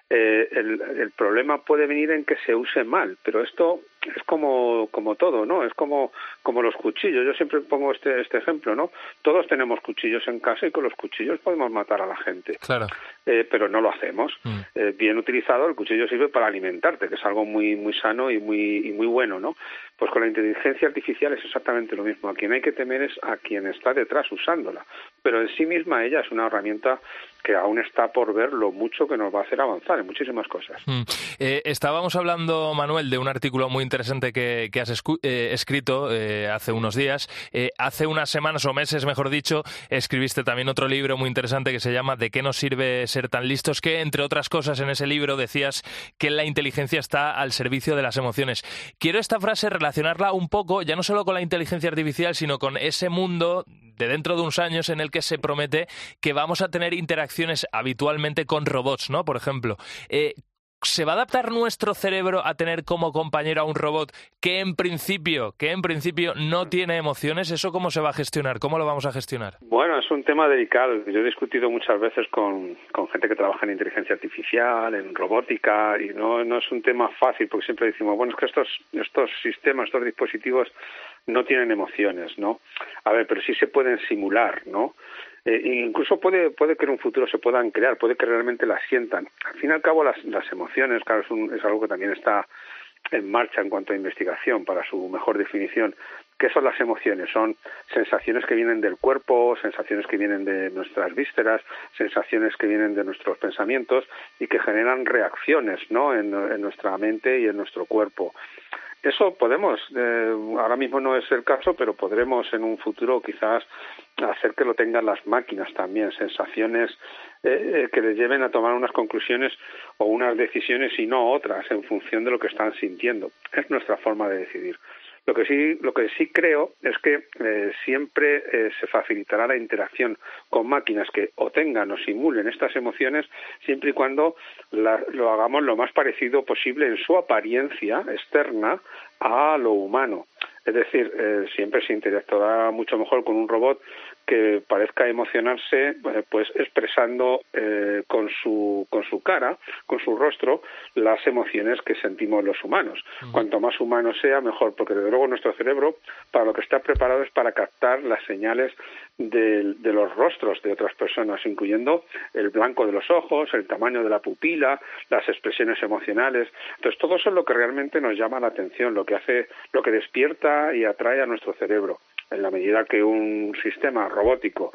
eh, el, el, problema puede venir en que se use mal, pero esto es como, como todo, ¿no? Es como, como los cuchillos. Yo siempre pongo este, este ejemplo, ¿no? Todos tenemos cuchillos en casa y con los cuchillos podemos matar a la gente. Claro. Eh, pero no lo hacemos. Mm. Eh, bien utilizado, el cuchillo sirve para alimentarte, que es algo muy, muy sano y muy, y muy bueno, ¿no? Pues con la inteligencia artificial es exactamente lo mismo. A quien hay que temer es a quien está detrás usándola. Pero en sí misma ella es una herramienta que aún está por ver lo mucho que nos va a hacer avanzar en muchísimas cosas. Mm. Eh, estábamos hablando, Manuel, de un artículo muy interesante que, has eh, escrito eh, hace unos días. hace unas semanas o meses, mejor dicho, escribiste también otro libro muy interesante que se llama ¿De qué nos sirve ser tan listos? Que, entre otras cosas, en ese libro decías que la inteligencia está al servicio de las emociones. Quiero esta frase relacionarla un poco, ya no solo con la inteligencia artificial, sino con ese mundo de dentro de unos años en el que se promete que vamos a tener interacciones habitualmente con robots, ¿no? Por ejemplo. Eh, ¿Se va a adaptar nuestro cerebro a tener como compañero a un robot que en principio, que en principio no tiene emociones? ¿Eso cómo se va a gestionar? ¿Cómo lo vamos a gestionar? Bueno, es un tema delicado. Yo he discutido muchas veces con, con gente que trabaja en inteligencia artificial, en robótica, y no, no es un tema fácil porque siempre decimos, bueno, es que estos, estos sistemas, estos dispositivos no tienen emociones, ¿no? A ver, pero sí se pueden simular, ¿no? Eh, incluso puede, puede que en un futuro se puedan crear, puede que realmente las sientan. Al fin y al cabo, las, las emociones, claro, es, es algo que también está en marcha en cuanto a investigación para su mejor definición. ¿Qué son las emociones? Son sensaciones que vienen del cuerpo, sensaciones que vienen de nuestras vísceras, sensaciones que vienen de nuestros pensamientos y que generan reacciones ¿no? en, en nuestra mente y en nuestro cuerpo. Eso podemos, eh, ahora mismo no es el caso, pero podremos en un futuro quizás hacer que lo tengan las máquinas también, sensaciones eh, eh, que les lleven a tomar unas conclusiones o unas decisiones y no otras en función de lo que están sintiendo. Es nuestra forma de decidir. Lo que sí, lo que sí creo es que eh, siempre eh, se facilitará la interacción con máquinas que o tengan o simulen estas emociones, siempre y cuando lo hagamos lo más parecido posible en su apariencia externa a lo humano. Es decir, eh, siempre se interactuará mucho mejor con un robot que parezca emocionarse, eh, pues expresando eh, con su con su cara, con su rostro, las emociones que sentimos los humanos. Cuanto más humano sea, mejor, porque desde luego nuestro cerebro para lo que está preparado es para captar las señales de, de los rostros de otras personas, incluyendo el blanco de los ojos, el tamaño de la pupila, las expresiones emocionales. Entonces todo eso es lo que realmente nos llama la atención, lo que hace, lo que despierta y atrae a nuestro cerebro en la medida que un sistema robótico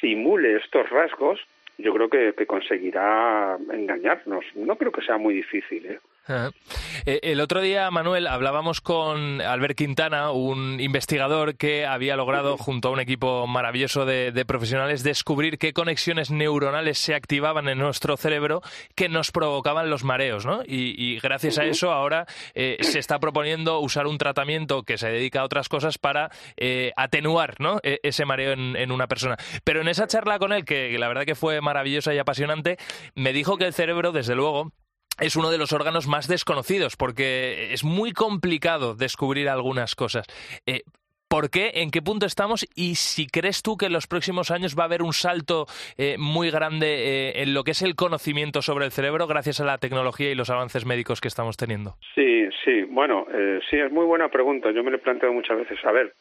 simule estos rasgos, yo creo que, conseguirá engañarnos. No creo que sea muy difícil. ¿eh? Eh, el otro día, Manuel, hablábamos con Albert Quintana, un investigador que había logrado, junto a un equipo maravilloso de, profesionales, descubrir qué conexiones neuronales se activaban en nuestro cerebro que nos provocaban los mareos, ¿no? Y, gracias a eso ahora eh, se está proponiendo usar un tratamiento que se dedica a otras cosas para eh, atenuar, ¿no? E, ese mareo en, una persona. Pero en esa charla con él, que la verdad que fue maravillosa y apasionante, me dijo que el cerebro, desde luego, es uno de los órganos más desconocidos porque es muy complicado descubrir algunas cosas. Eh, ¿Por qué? ¿En qué punto estamos? Y si crees tú que en los próximos años va a haber un salto eh, muy grande eh, en lo que es el conocimiento sobre el cerebro gracias a la tecnología y los avances médicos que estamos teniendo. Sí, sí. Bueno, sí, es muy buena pregunta. Yo me lo he planteado muchas veces. A ver,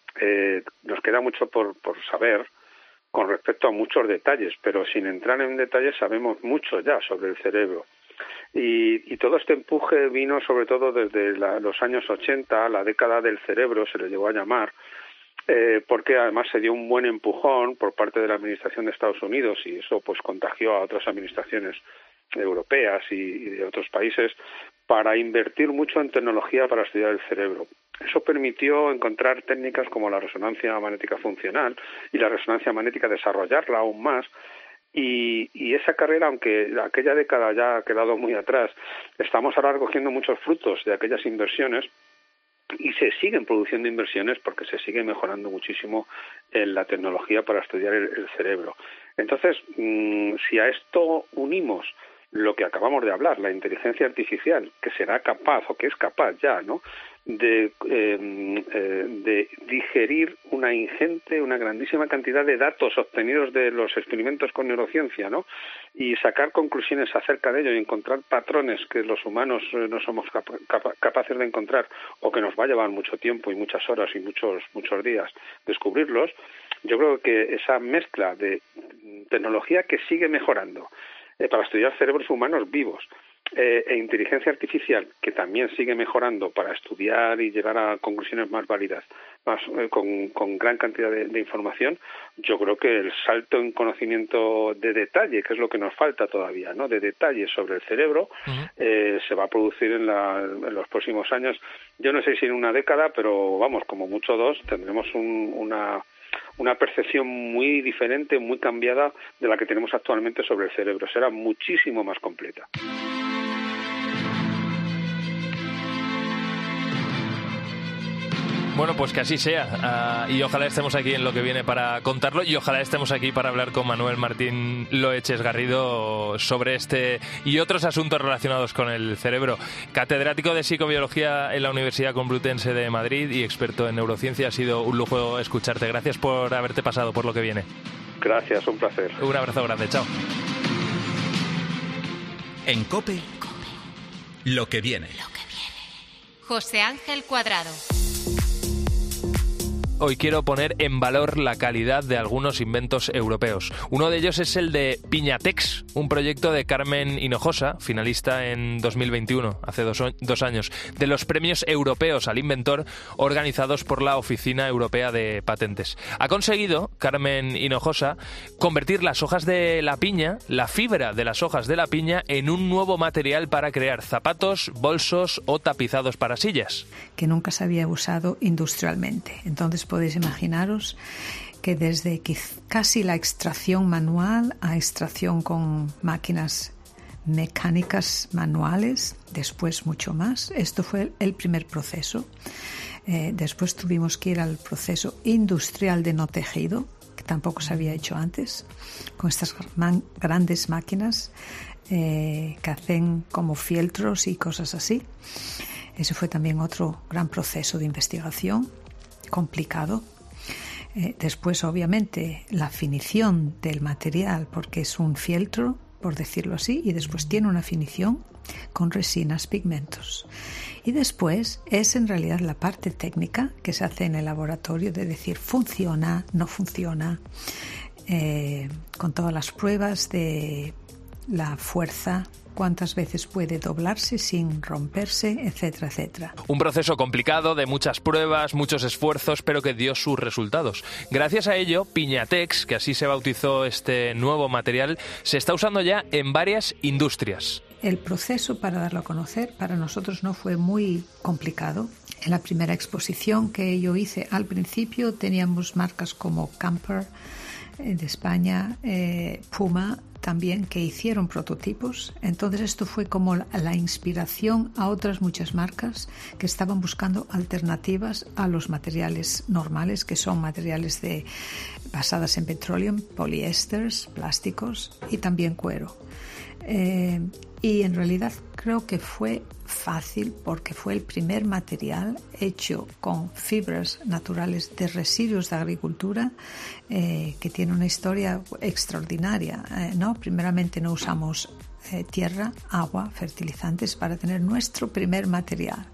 nos queda mucho por, por saber con respecto a muchos detalles, pero sin entrar en detalles sabemos mucho ya sobre el cerebro. Y, todo este empuje vino sobre todo desde los años 80, la década del cerebro se le llegó a llamar, eh, porque además se dio un buen empujón por parte de la Administración de Estados Unidos y eso pues contagió a otras administraciones europeas y, de otros países para invertir mucho en tecnología para estudiar el cerebro. Eso permitió encontrar técnicas como la resonancia magnética funcional y la resonancia magnética desarrollarla aún más y, esa carrera, aunque aquella década ya ha quedado muy atrás, estamos ahora recogiendo muchos frutos de aquellas inversiones y se siguen produciendo inversiones porque se sigue mejorando muchísimo en la tecnología para estudiar el, cerebro. Entonces, mm, si a esto unimos lo que acabamos de hablar, la inteligencia artificial, que será capaz o que es capaz ya, ¿no? De, em, eh, de digerir una ingente, una grandísima cantidad de datos obtenidos de los experimentos con neurociencia, ¿no? Y sacar conclusiones acerca de ello y encontrar patrones que los humanos eh, no somos capaces de encontrar o que nos va a llevar mucho tiempo y muchas horas y muchos muchos días descubrirlos. Yo creo que esa mezcla de tecnología que sigue mejorando eh, para estudiar cerebros humanos vivos eh, e inteligencia artificial que también sigue mejorando para estudiar y llegar a conclusiones más válidas, más eh, con, gran cantidad de, información, yo creo que el salto en conocimiento de detalle, que es lo que nos falta todavía, ¿no? De detalle sobre el cerebro, se va a producir en, en, los próximos años. Yo no sé si en una década, pero vamos, como mucho dos, tendremos un, una una percepción muy diferente, muy cambiada de la que tenemos actualmente sobre el cerebro. Será muchísimo más completa. Bueno, pues que así sea. Ah, y ojalá estemos aquí en lo que viene para contarlo. Y ojalá estemos aquí para hablar con Manuel Martín Loeches Garrido sobre este y otros asuntos relacionados con el cerebro. Catedrático de psicobiología en la Universidad Complutense de Madrid y experto en neurociencia. Ha sido un lujo escucharte. Gracias por haberte pasado por lo que viene. Gracias, un placer. Un abrazo grande. Chao. En COPE, lo que viene. Lo que viene. José Ángel Cuadrado. Hoy quiero poner en valor la calidad de algunos inventos europeos. Uno de ellos es el de Piñatex, un proyecto de Carmen Hinojosa, finalista en 2021, hace dos, años, de los premios europeos al inventor organizados por la Oficina Europea de Patentes. Ha conseguido, Carmen Hinojosa, convertir las hojas de la piña, la fibra de las hojas de la piña, en un nuevo material para crear zapatos, bolsos o tapizados para sillas. Que nunca se había usado industrialmente. Entonces, podéis imaginaros que desde casi la extracción manual a extracción con máquinas mecánicas manuales, después mucho más. Esto fue el primer proceso. Eh, después tuvimos que ir al proceso industrial de no tejido, que tampoco se había hecho antes, con estas grandes máquinas eh, que hacen como fieltros y cosas así. Ese fue también otro gran proceso de investigación complicado. Eh, después, obviamente, la finición del material, porque es un fieltro, por decirlo así, y después tiene una finición con resinas, pigmentos. Y después es en realidad la parte técnica que se hace en el laboratorio de decir funciona, no funciona, eh, con todas las pruebas de la fuerza cuántas veces puede doblarse sin romperse, etcétera, etcétera. Un proceso complicado de muchas pruebas, muchos esfuerzos, pero que dio sus resultados. Gracias a ello, Piñatex, que así se bautizó este nuevo material, se está usando ya en varias industrias. El proceso para darlo a conocer para nosotros no fue muy complicado. En la primera exposición que yo hice al principio teníamos marcas como Camper eh, de España, eh, Puma, también que hicieron prototipos. Entonces esto fue como la, inspiración a otras muchas marcas que estaban buscando alternativas a los materiales normales, que son materiales de, basadas en petróleo, poliésteres, plásticos y también cuero. Eh, y en realidad creo que fue fácil porque fue el primer material hecho con fibras naturales de residuos de agricultura eh, que tiene una historia extraordinaria. Eh, ¿no? Primeramente no usamos eh, tierra, agua, fertilizantes para tener nuestro primer material.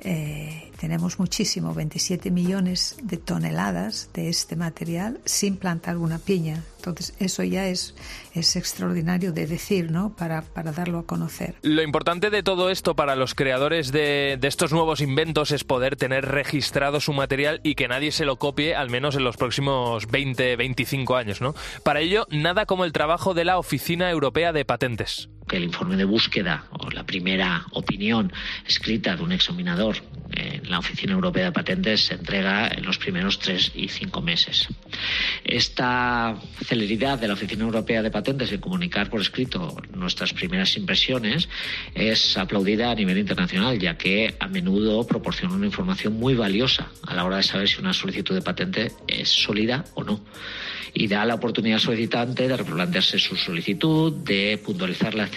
Tenemos muchísimo, 27 millones de toneladas de este material sin plantar alguna piña. Entonces, eso ya es, es extraordinario de decir, ¿no? Para, para darlo a conocer. Lo importante de todo esto para los creadores de, de, estos nuevos inventos es poder tener registrado su material y que nadie se lo copie, al menos en los próximos 20, 25 años, ¿no? Para ello, nada como el trabajo de la Oficina Europea de Patentes. Que el informe de búsqueda o la primera opinión escrita de un examinador en la Oficina Europea de Patentes se entrega en los primeros tres y cinco meses. Esta celeridad de la Oficina Europea de Patentes en comunicar por escrito nuestras primeras impresiones es aplaudida a nivel internacional, ya que a menudo proporciona una información muy valiosa a la hora de saber si una solicitud de patente es sólida o no y da la oportunidad al solicitante de replantearse su solicitud, de puntualizarla,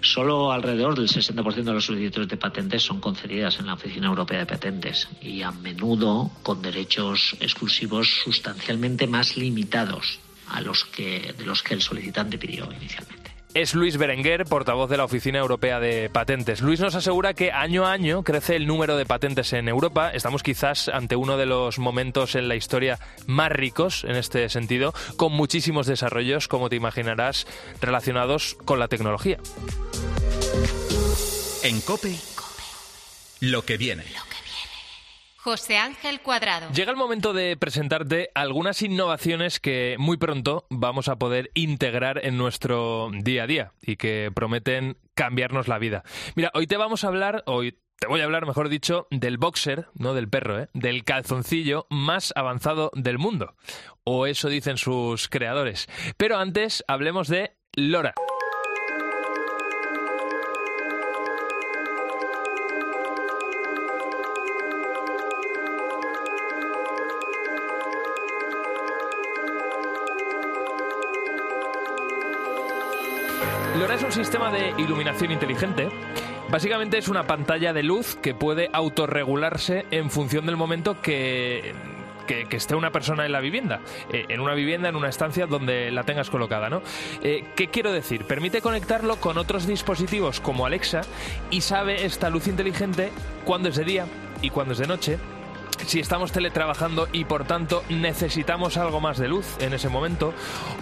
Solo alrededor del 60% de las solicitudes de patentes son concedidas en la Oficina Europea de Patentes y a menudo con derechos exclusivos sustancialmente más limitados a los que, de los que el solicitante pidió inicialmente es Luis Berenguer, portavoz de la Oficina Europea de Patentes. Luis nos asegura que año a año crece el número de patentes en Europa. Estamos quizás ante uno de los momentos en la historia más ricos en este sentido, con muchísimos desarrollos, como te imaginarás, relacionados con la tecnología. En COPE, lo que viene. José Ángel Cuadrado. Llega el momento de presentarte algunas innovaciones que muy pronto vamos a poder integrar en nuestro día a día y que prometen cambiarnos la vida. Mira, hoy te vamos a hablar, hoy te voy a hablar, mejor dicho, del boxer, no del perro, ¿eh? del calzoncillo más avanzado del mundo. O eso dicen sus creadores. Pero antes hablemos de Lora. Sistema de iluminación inteligente. Básicamente es una pantalla de luz que puede autorregularse en función del momento que, esté una persona en la vivienda, eh, en una vivienda, en una estancia donde la tengas colocada, ¿no? Eh, ¿Qué quiero decir? Permite conectarlo con otros dispositivos como Alexa y sabe esta luz inteligente cuándo es de día y cuándo es de noche si estamos teletrabajando y por tanto necesitamos algo más de luz en ese momento,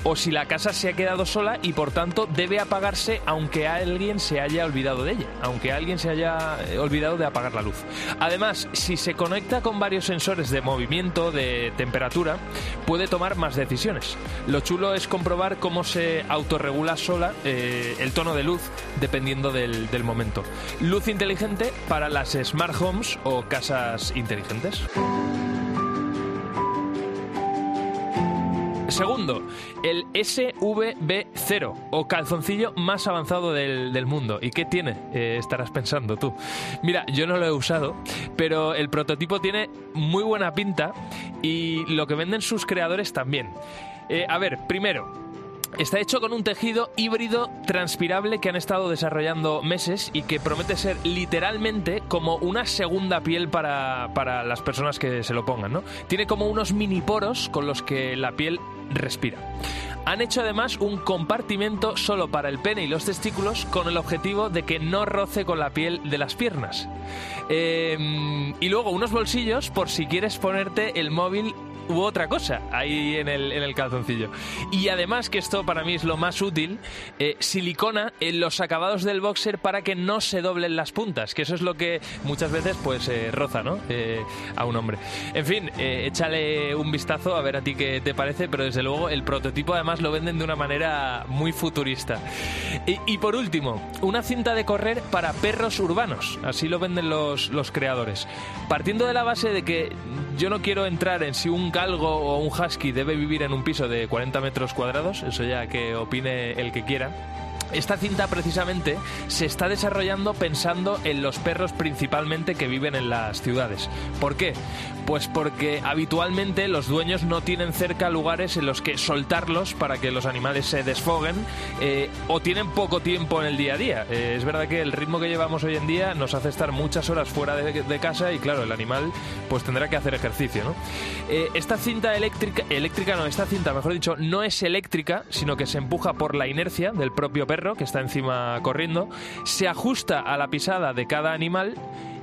o si la casa se ha quedado sola y por tanto debe apagarse aunque alguien se haya olvidado de ella, aunque alguien se haya eh, olvidado de apagar la luz. Además, si se conecta con varios sensores de movimiento, de temperatura, puede tomar más decisiones. Lo chulo es comprobar cómo se autorregula sola eh, el tono de luz dependiendo del, del momento. Luz inteligente para las smart homes o casas inteligentes. Segundo, el SVB0 o calzoncillo más avanzado del, mundo. ¿Y qué tiene? Eh, estarás pensando tú. Mira, yo no lo he usado, pero el prototipo tiene muy buena pinta y lo que venden sus creadores también. Eh, a ver, primero, Está hecho con un tejido híbrido transpirable que han estado desarrollando meses y que promete ser literalmente como una segunda piel para, las personas que se lo pongan, ¿no? Tiene como unos mini poros con los que la piel respira. Han hecho además un compartimento solo para el pene y los testículos con el objetivo de que no roce con la piel de las piernas. Em, y luego unos bolsillos por si quieres ponerte el móvil u otra cosa ahí en el, en el calzoncillo. Y además, que esto para mí es lo más útil, eh, silicona en los acabados del boxer para que no se doblen las puntas, que eso es lo que muchas veces pues eh, roza, ¿no? Eh, a un hombre. En fin, échale un vistazo a ver a ti qué te parece, pero desde luego el prototipo además lo venden de una manera muy futurista. Y, y por último, una cinta de correr para perros urbanos, así lo venden los, los creadores. Partiendo de la base de que yo no quiero entrar en si un galgo o un husky debe vivir en un piso de 40 metros cuadrados, eso ya que opine el que quiera. Esta cinta precisamente se está desarrollando pensando en los perros principalmente que viven en las ciudades. ¿Por qué? Pues porque habitualmente los dueños no tienen cerca lugares en los que soltarlos para que los animales se desfoguen eh, o tienen poco tiempo en el día a día. Eh, es verdad que el ritmo que llevamos hoy en día nos hace estar muchas horas fuera de, casa y claro, el animal pues tendrá que hacer ejercicio. Eh, esta cinta eléctrica, eléctrica no, esta cinta mejor dicho, no es eléctrica, sino que se empuja por la inercia del propio perro que está encima corriendo, se ajusta a la pisada de cada animal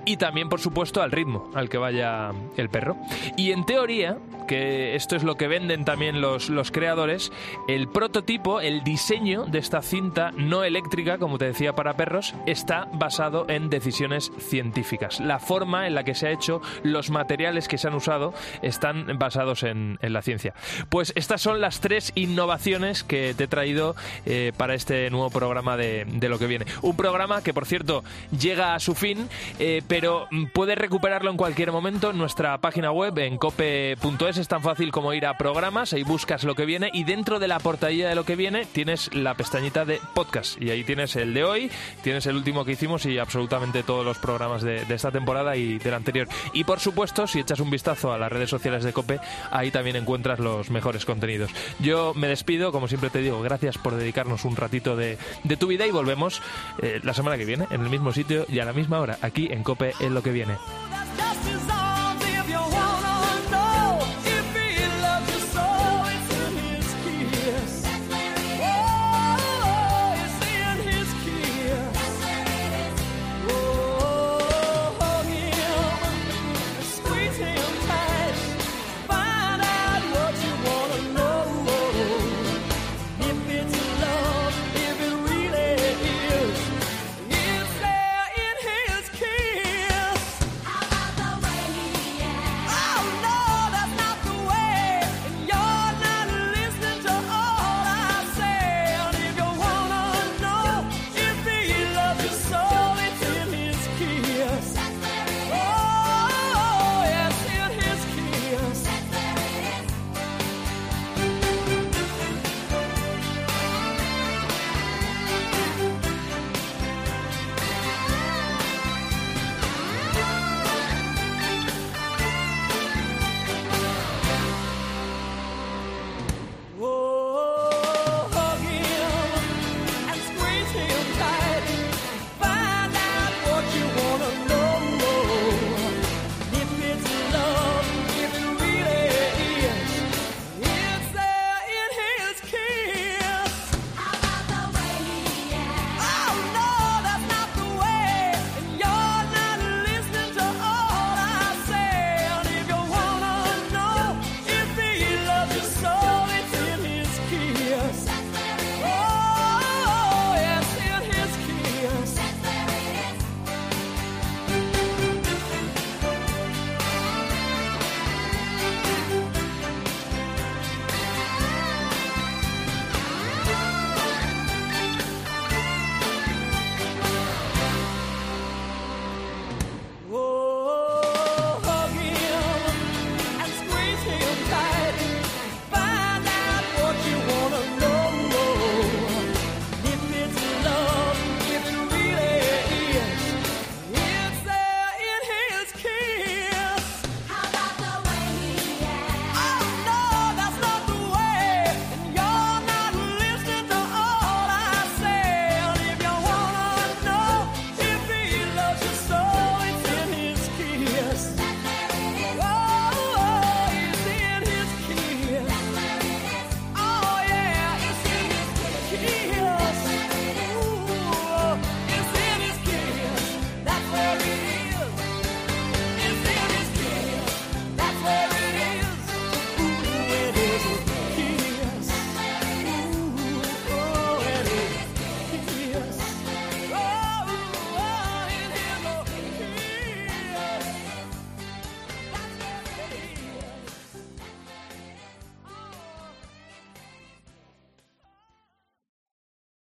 y también, por supuesto, al ritmo al que vaya el perro. Y en teoría, que esto es lo que venden también los, los creadores, el prototipo, el diseño de esta cinta no eléctrica, como te decía, para perros, está basado en decisiones científicas. La forma en la que se ha hecho, los materiales que se han usado, están basados en, la ciencia. Pues estas son las tres innovaciones que te he traído eh, para este nuevo programa de, lo que viene. Un programa que, por cierto, llega a su fin, eh, pero mm, puedes recuperarlo en cualquier momento en nuestra página web en cope.es. Es tan fácil como ir a programas, ahí buscas lo que viene y dentro de la portadilla de lo que viene tienes la pestañita de podcast y ahí tienes el de hoy, tienes el último que hicimos y absolutamente todos los programas de, esta temporada y del anterior. Y por supuesto, si echas un vistazo a las redes sociales de Cope, ahí también encuentras los mejores contenidos. Yo me despido, como siempre te digo, gracias por dedicarnos un ratito de, de tu vida y volvemos eh, la semana que viene en el mismo sitio y a la misma hora, aquí en Cope en lo que viene.